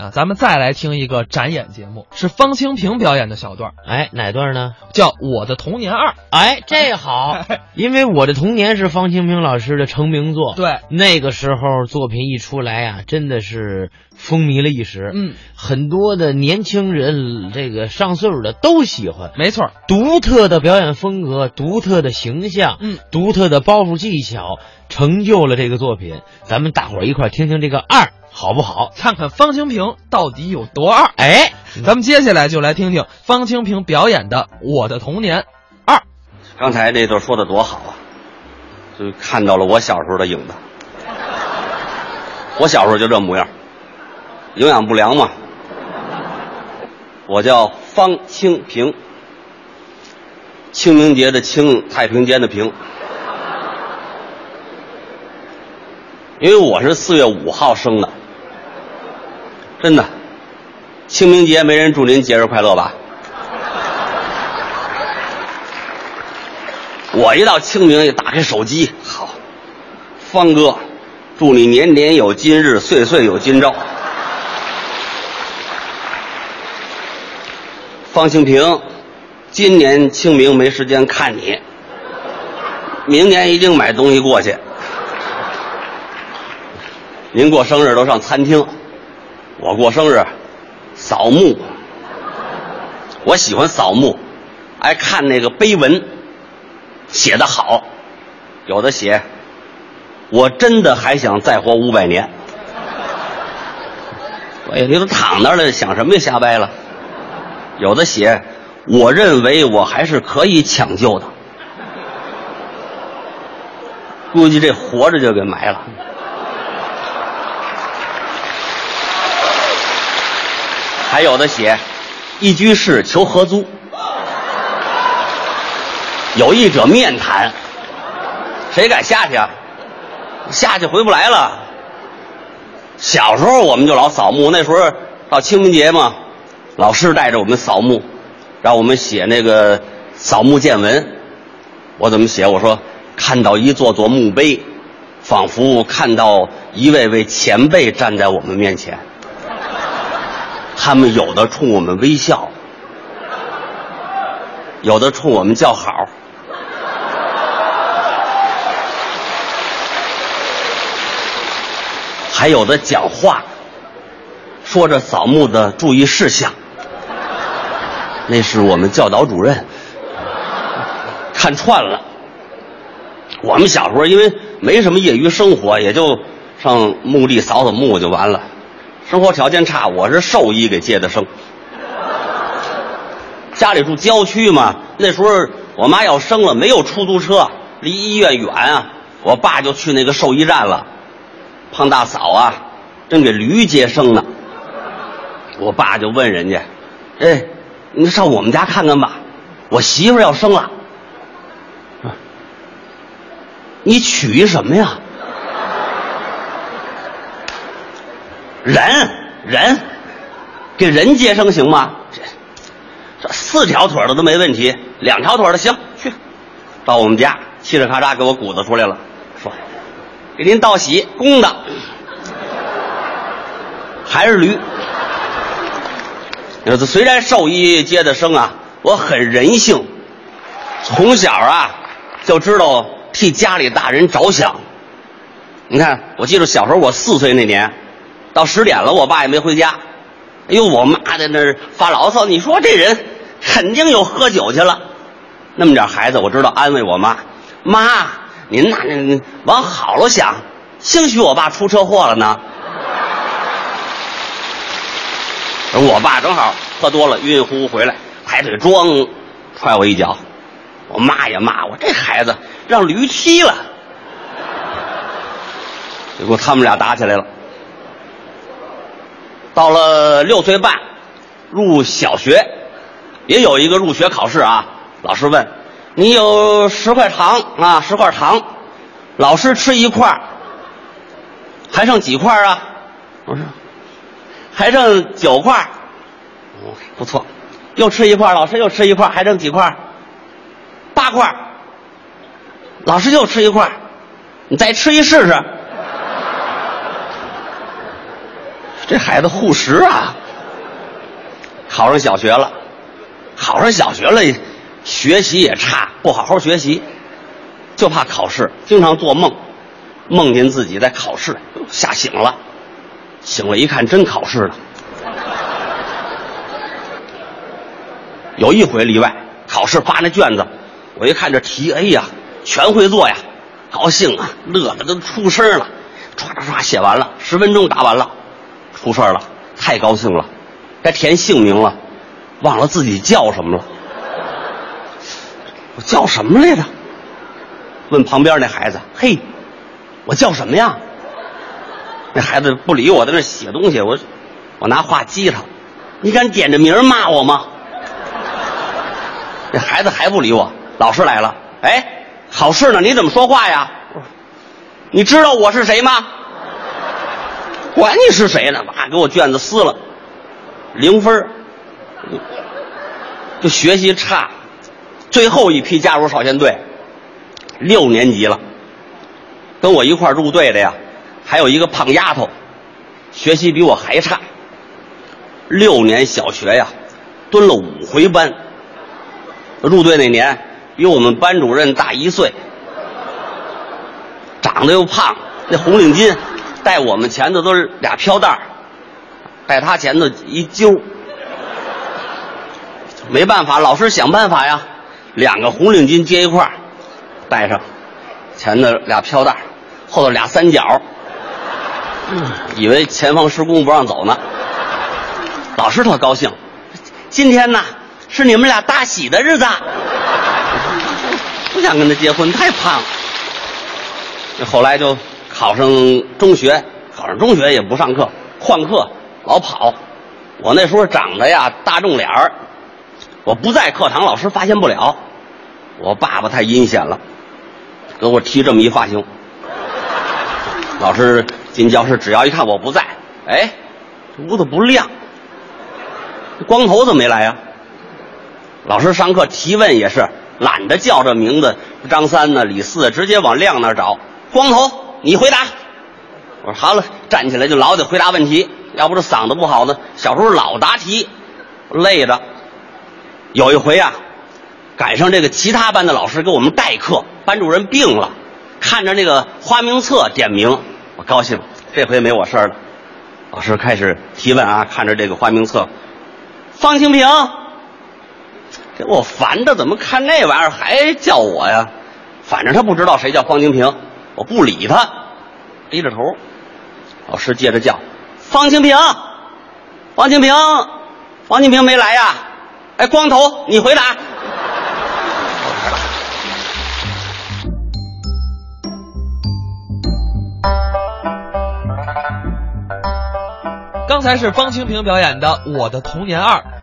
啊，咱们再来听一个展演节目，是方清平表演的小段，哎，哪段呢？叫《我的童年二》。哎，这好，因为我的童年是方清平老师的成名作。对，那个时候作品一出来啊、真的是风靡了一时。嗯，很多的年轻人，这个上岁数的都喜欢。没错，独特的表演风格，独特的形象，嗯，独特的包袱技巧，成就了这个作品。咱们大伙儿一块儿听听这个二好不好？看看方清平到底有多二。哎，咱们接下来就来听听方清平表演的《我的童年二》。刚才那段说的多好啊，就看到了我小时候的影子。我小时候就这模样，营养不良嘛。我叫方清平，清明节的清，太平间的平。因为我是四月五号生的，真的，清明节没人祝您节日快乐吧？我一到清明，一打开手机，好，方哥，祝你年年有今日，岁岁有今朝。方清平，今年清明没时间看你，明年一定买东西过去。您过生日都上餐厅，我过生日扫墓。我喜欢扫墓，爱看那个碑文。写得好，有的写，我真的还想再活五百年。哎呀，你都躺那儿了，想什么呀？瞎掰了。有的写，我认为我还是可以抢救的。估计这活着就给埋了。还有的写，一居室求合租。有意者面谈，谁敢下去啊？下去回不来了。小时候我们就老扫墓，那时候到清明节嘛，老师带着我们扫墓，让我们写那个扫墓见闻。我怎么写？我说看到一座座墓碑，仿佛看到一位位前辈站在我们面前，他们有的冲我们微笑，有的冲我们叫好。还有的讲话，说着扫墓的注意事项。那是我们教导主任看串了。我们小时候因为没什么业余生活，也就上墓地扫扫墓就完了。生活条件差，我是兽医给接的生。家里住郊区嘛，那时候我妈要生了，没有出租车，离医院远啊，我爸就去那个兽医站了。胖大嫂啊，正给驴接生呢。我爸就问人家：“哎，你上我们家看看吧，我媳妇要生了。你娶一什么呀？人人，给人接生行吗？这这四条腿的都没问题，两条腿的行。去，到我们家，嘁哩咔嚓给我鼓捣出来了，说。”给您道喜，公的，还是驴。虽然兽医接的生啊，我很人性，从小啊就知道替家里大人着想。你看，我记得小时候我四岁那年，到十点了，我爸也没回家。哎呦，我妈在那儿发牢骚，你说这人肯定又喝酒去了。那么点孩子，我知道安慰我妈，妈。您那往好了想，兴许我爸出车祸了呢。我爸正好喝多了，晕晕乎乎回来，抬腿装踹我一脚，我妈也骂我这孩子让驴踢了，结果他们俩打起来了。到了六岁半，入小学，也有一个入学考试啊，老师问。你有十块糖？啊，十块糖，老师吃一块还剩几块啊？我说还剩九块哦，不错，又吃一块老师又吃一块还剩几块八块老师又吃一块你再吃一试试。这孩子护食啊，考上小学了，考上小学了，学习也差，不好好学习，就怕考试，经常做梦，梦见自己在考试，吓醒了，醒了一看真考试了。有一回例外，考试发那卷子，我一看这题，哎呀，全会做呀，高兴啊，乐的都出声了，唰唰唰写完了，十分钟答完了，出事儿了，太高兴了，该填姓名了，忘了自己叫什么了，我叫什么来着？问旁边那孩子，嘿，我叫什么呀？那孩子不理我，在那写东西，我我拿话激他，你敢点着名骂我吗？这孩子还不理我，老师来了，哎，考试呢，你怎么说话呀？你知道我是谁吗？管你是谁呢，妈给我卷子撕了，零分儿就学习差，最后一批加入少先队，六年级了，跟我一块儿入队的呀，还有一个胖丫头，学习比我还差，六年小学呀，蹲了五回班。入队那年，比我们班主任大一岁，长得又胖，那红领巾，带我们前头都是俩飘带儿带他前头一揪，没办法，老师想办法呀，两个红领巾接一块儿带上，前头俩飘带儿后头俩三角，以为前方施工不让走呢。老师特高兴，今天呢是你们俩大喜的日子，不想跟他结婚，太胖了。后来就考上中学，考上中学也不上课，旷课老跑。我那时候长得呀大众脸儿，我不在课堂，老师发现不了。我爸爸太阴险了，给我剃这么一发型。老师进教室，只要一看我不在，哎，这屋子不亮，光头怎么没来呀、老师上课提问也是懒得叫这名字，张三呢、李四，直接往亮那找。光头，你回答。我说好了，站起来就老得回答问题，要不这嗓子不好呢。小时候老答题，累着。有一回啊，赶上这个其他班的老师给我们代课，班主任病了，看着那个花名册点名，我高兴，这回没我事儿了。老师开始提问啊，看着这个花名册，方清平，给我烦的，怎么看那玩意儿还叫我呀？反正他不知道谁叫方清平，我不理他，低着头。老师接着叫方清平，方清平，方清平没来呀？哎，光头，你回答。刚才是方清平表演的《我的童年二》。